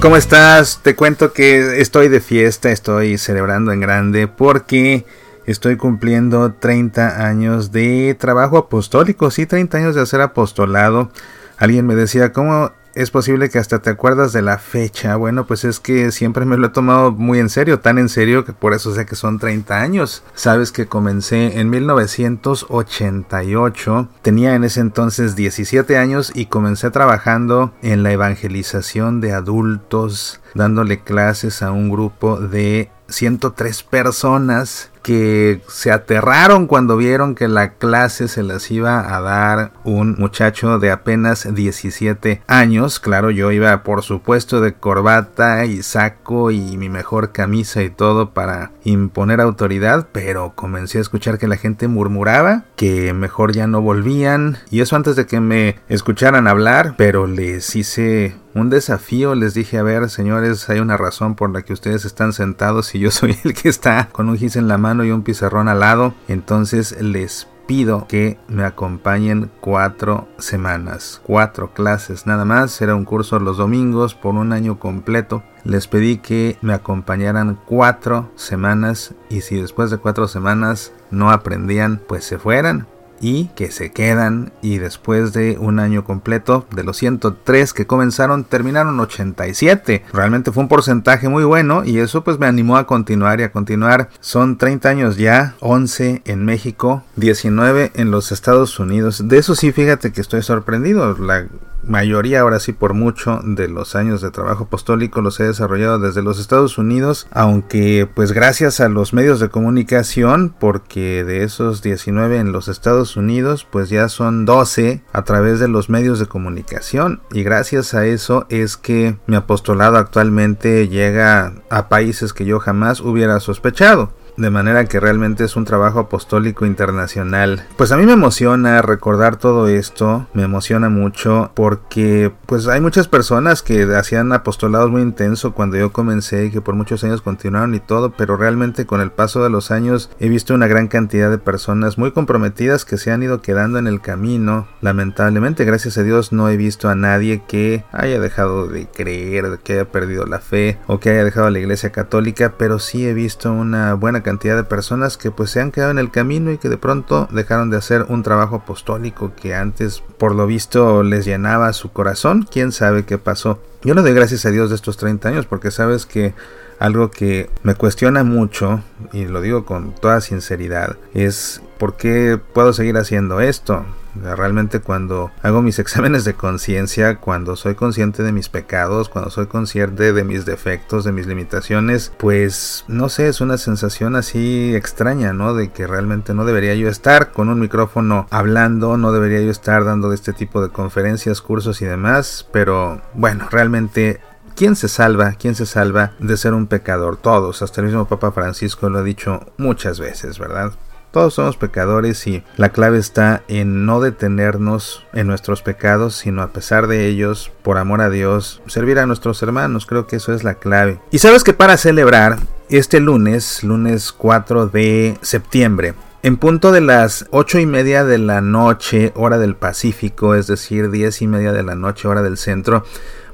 ¿Cómo estás? Te cuento que estoy de fiesta, estoy celebrando en grande porque estoy cumpliendo 30 años de trabajo apostólico, sí, 30 años de hacer apostolado. Alguien me decía, ¿cómo es posible que hasta te acuerdas de la fecha. Bueno, pues es que siempre me lo he tomado muy en serio, tan en serio que por eso sé que son 30 años. Sabes que comencé en 1988, tenía en ese entonces 17 años y comencé trabajando en la evangelización de adultos, dándole clases a un grupo de 103 personas que se aterraron cuando vieron que la clase se las iba a dar un muchacho de apenas 17 años. Claro, yo iba por supuesto de corbata y saco y mi mejor camisa y todo para imponer autoridad, pero comencé a escuchar que la gente murmuraba que mejor ya no volvían y eso antes de que me escucharan hablar, pero les hice un desafío. Les dije, a ver, señores, hay una razón por la que ustedes están sentados y yo soy el que está con un gis en la mano y un pizarrón al lado. Entonces les pido que me acompañen cuatro semanas, cuatro clases nada más. Era un curso los domingos por un año completo. Les pedí que me acompañaran cuatro semanas y si después de cuatro semanas no aprendían, pues se fueran y que se quedan y después de un año completo de los 103 que comenzaron terminaron 87 realmente fue un porcentaje muy bueno y eso pues me animó a continuar y a continuar. Son 30 años ya 11 en México 19 en los Estados Unidos. De eso sí fíjate que estoy sorprendido. La mayoría, ahora sí por mucho, de los años de trabajo apostólico los he desarrollado desde los Estados Unidos, aunque pues gracias a los medios de comunicación, porque de esos 19 en los Estados Unidos, pues ya son 12 a través de los medios de comunicación, y gracias a eso es que mi apostolado actualmente llega a países que yo jamás hubiera sospechado de manera que realmente es un trabajo apostólico internacional. Pues a mí me emociona recordar todo esto, me emociona mucho porque pues hay muchas personas que hacían apostolados muy intenso cuando yo comencé y que por muchos años continuaron y todo, pero realmente con el paso de los años he visto una gran cantidad de personas muy comprometidas que se han ido quedando en el camino. Lamentablemente, gracias a Dios no he visto a nadie que haya dejado de creer, que haya perdido la fe o que haya dejado la iglesia católica, pero sí he visto una buena cantidad de personas que pues se han quedado en el camino y que de pronto dejaron de hacer un trabajo apostólico que antes por lo visto les llenaba su corazón. Quién sabe qué pasó. Yo le doy gracias a Dios de estos 30 años porque sabes que algo que me cuestiona mucho, y lo digo con toda sinceridad, es por qué puedo seguir haciendo esto. Realmente cuando hago mis exámenes de conciencia, cuando soy consciente de mis pecados, cuando soy consciente de mis defectos, de mis limitaciones, pues no sé, es una sensación así extraña, ¿no? De que realmente no debería yo estar con un micrófono hablando, no debería yo estar dando este tipo de conferencias, cursos y demás, pero bueno, realmente ¿Quién se salva? ¿Quién se salva de ser un pecador? Todos, hasta el mismo Papa Francisco lo ha dicho muchas veces, ¿verdad? Todos somos pecadores y la clave está en no detenernos en nuestros pecados, sino a pesar de ellos, por amor a Dios, servir a nuestros hermanos. Creo que eso es la clave. Y sabes que para celebrar este lunes, lunes 4 de septiembre, en punto de las ocho y media de la noche, hora del Pacífico, es decir, diez y media de la noche, hora del centro,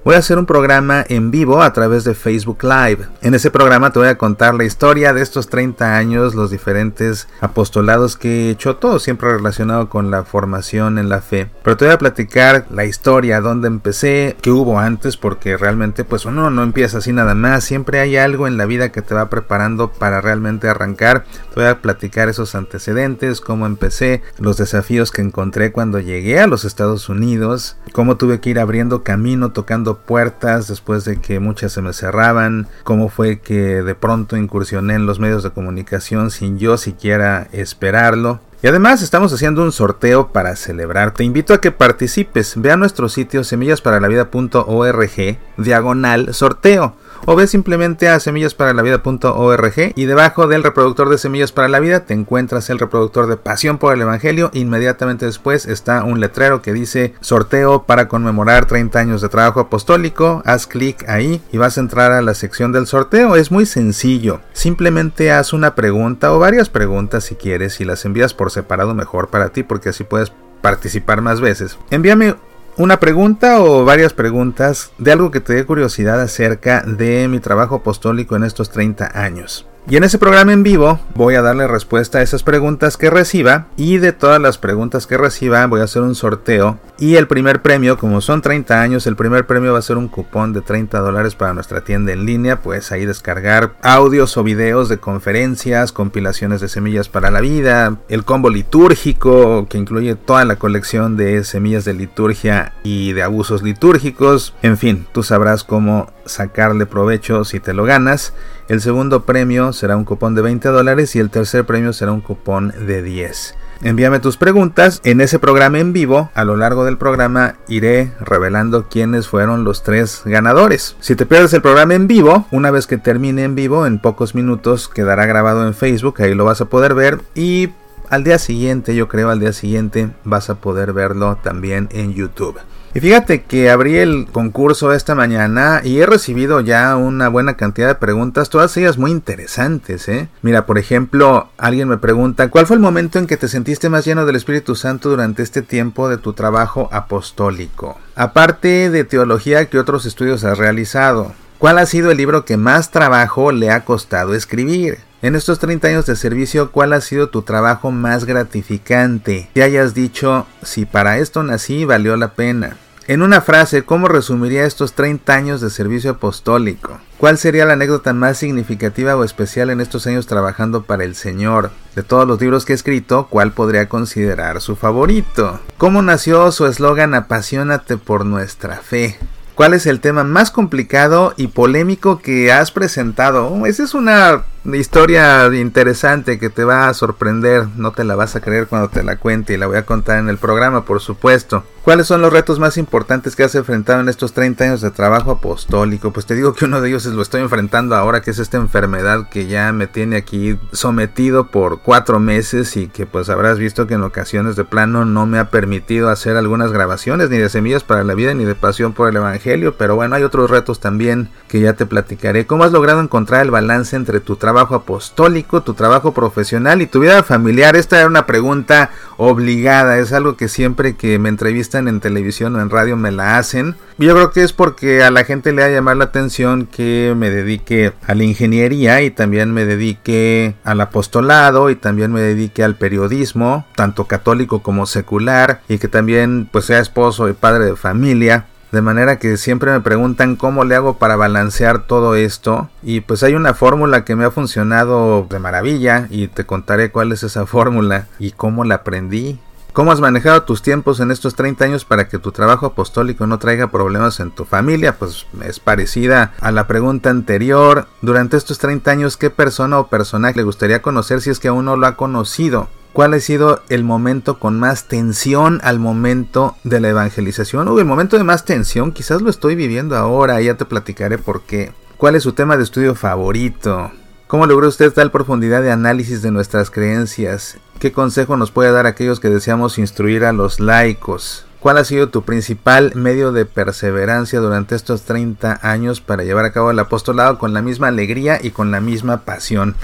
voy a hacer un programa en vivo a través de Facebook Live. En ese programa te voy a contar la historia de estos 30 años, los diferentes apostolados que he hecho, todo siempre relacionado con la formación en la fe. Pero te voy a platicar la historia, dónde empecé, qué hubo antes, porque realmente pues uno no empieza así nada más, siempre hay algo en la vida que te va preparando para realmente arrancar. Te voy a platicar esos antecedentes, cómo empecé, los desafíos que encontré cuando llegué a los Estados Unidos, cómo tuve que ir abriendo camino, tocando puertas después de que muchas se me cerraban, cómo fue que de pronto incursioné en los medios de comunicación sin yo siquiera esperarlo. Y además estamos haciendo un sorteo para celebrar. Te invito a que participes. Ve a nuestro sitio semillasparalavida.org diagonal sorteo o ve simplemente a semillasparalavida.org y debajo del reproductor de Semillas para la Vida te encuentras el reproductor de Pasión por el Evangelio. Inmediatamente después está un letrero que dice sorteo para conmemorar 30 años de trabajo apostólico. Haz clic ahí y vas a entrar a la sección del sorteo. Es muy sencillo. Simplemente haz una pregunta o varias preguntas si quieres y las envías por separado mejor para ti porque así puedes participar más veces. Envíame una pregunta o varias preguntas de algo que te dé curiosidad acerca de mi trabajo apostólico en estos 30 años. Y en ese programa en vivo voy a darle respuesta a esas preguntas que reciba y de todas las preguntas que reciba voy a hacer un sorteo y el primer premio, como son 30 años, el primer premio va a ser un cupón de 30 dólares para nuestra tienda en línea, pues ahí descargar audios o videos de conferencias, compilaciones de semillas para la vida, el combo litúrgico que incluye toda la colección de semillas de liturgia y de abusos litúrgicos, en fin, tú sabrás cómo sacarle provecho si te lo ganas. El segundo premio será un cupón de 20 dólares y el tercer premio será un cupón de 10. Envíame tus preguntas. En ese programa en vivo, a lo largo del programa, iré revelando quiénes fueron los tres ganadores. Si te pierdes el programa en vivo, una vez que termine en vivo, en pocos minutos quedará grabado en Facebook, ahí lo vas a poder ver. Y al día siguiente, yo creo al día siguiente, vas a poder verlo también en YouTube. Y fíjate que abrí el concurso esta mañana y he recibido ya una buena cantidad de preguntas, todas ellas muy interesantes, ¿eh? Mira, por ejemplo, alguien me pregunta, ¿cuál fue el momento en que te sentiste más lleno del Espíritu Santo durante este tiempo de tu trabajo apostólico? Aparte de teología, ¿qué otros estudios has realizado? ¿Cuál ha sido el libro que más trabajo le ha costado escribir? En estos 30 años de servicio, ¿cuál ha sido tu trabajo más gratificante? Que hayas dicho, si para esto nací, valió la pena. En una frase, ¿cómo resumiría estos 30 años de servicio apostólico? ¿Cuál sería la anécdota más significativa o especial en estos años trabajando para el Señor? De todos los libros que he escrito, ¿cuál podría considerar su favorito? ¿Cómo nació su eslogan Apasionate por nuestra fe? ¿Cuál es el tema más complicado y polémico que has presentado? Esa es una historia interesante que te va a sorprender. No te la vas a creer cuando te la cuente y la voy a contar en el programa, por supuesto. ¿Cuáles son los retos más importantes que has enfrentado en estos 30 años de trabajo apostólico? Pues te digo que uno de ellos es lo estoy enfrentando ahora, que es esta enfermedad que ya me tiene aquí sometido por cuatro meses y que pues habrás visto que en ocasiones de plano no me ha permitido hacer algunas grabaciones ni de semillas para la vida ni de pasión por el Evangelio. Pero bueno, hay otros retos también que ya te platicaré. ¿Cómo has logrado encontrar el balance entre tu trabajo apostólico, tu trabajo profesional y tu vida familiar? Esta era una pregunta obligada, es algo que siempre que me entrevistan en televisión o en radio me la hacen. Yo creo que es porque a la gente le ha llamado la atención que me dedique a la ingeniería y también me dedique al apostolado y también me dedique al periodismo, tanto católico como secular, y que también pues sea esposo y padre de familia. De manera que siempre me preguntan cómo le hago para balancear todo esto. Y pues hay una fórmula que me ha funcionado de maravilla y te contaré cuál es esa fórmula y cómo la aprendí ¿Cómo has manejado tus tiempos en estos 30 años para que tu trabajo apostólico no traiga problemas en tu familia? Pues es parecida a la pregunta anterior. Durante estos 30 años, ¿qué persona o personaje le gustaría conocer si es que aún no lo ha conocido? ¿Cuál ha sido el momento con más tensión al momento de la evangelización? O el momento de más tensión, quizás lo estoy viviendo ahora, ya te platicaré por qué. ¿Cuál es su tema de estudio favorito? ¿Cómo logró usted tal profundidad de análisis de nuestras creencias? ¿Qué consejo nos puede dar aquellos que deseamos instruir a los laicos? ¿Cuál ha sido tu principal medio de perseverancia durante estos 30 años para llevar a cabo el apostolado con la misma alegría y con la misma pasión?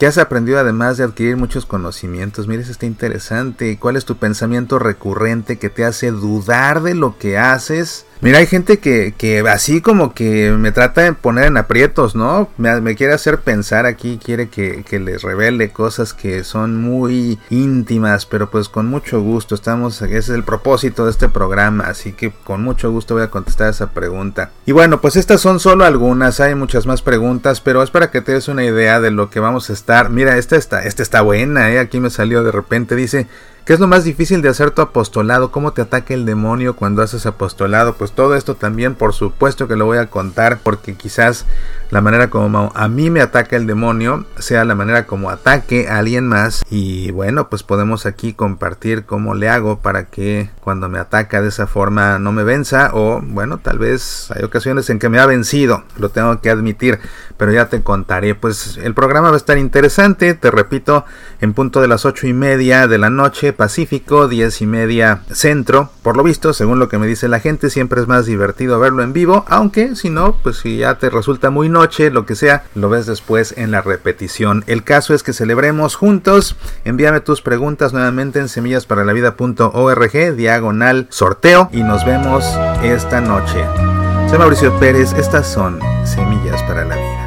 ¿Qué has aprendido además de adquirir muchos conocimientos? Mires, está interesante. ¿Cuál es tu pensamiento recurrente que te hace dudar de lo que haces? Mira, hay gente que, que así como que me trata de poner en aprietos, ¿no? Me, quiere hacer pensar aquí, quiere que, que, les revele cosas que son muy íntimas, pero pues con mucho gusto, estamos, ese es el propósito de este programa, así que con mucho gusto voy a contestar esa pregunta. Y bueno, pues estas son solo algunas, hay muchas más preguntas, pero es para que te des una idea de lo que vamos a Mira, esta está, esta está buena, ¿eh? Aquí me salió de repente, dice... ¿Qué es lo más difícil de hacer tu apostolado? ¿Cómo te ataca el demonio cuando haces apostolado? Pues todo esto también por supuesto que lo voy a contar porque quizás la manera como a mí me ataca el demonio sea la manera como ataque a alguien más y bueno pues podemos aquí compartir cómo le hago para que cuando me ataca de esa forma no me venza o bueno tal vez hay ocasiones en que me ha vencido lo tengo que admitir pero ya te contaré pues el programa va a estar interesante te repito en punto de las ocho y media de la noche Pacífico, 10 y media Centro. Por lo visto, según lo que me dice la gente, siempre es más divertido verlo en vivo, aunque si no, pues si ya te resulta muy noche, lo que sea, lo ves después en la repetición. El caso es que celebremos juntos. Envíame tus preguntas nuevamente en semillasparalavida.org, diagonal sorteo, y nos vemos esta noche. Soy Mauricio Pérez, estas son Semillas para la Vida.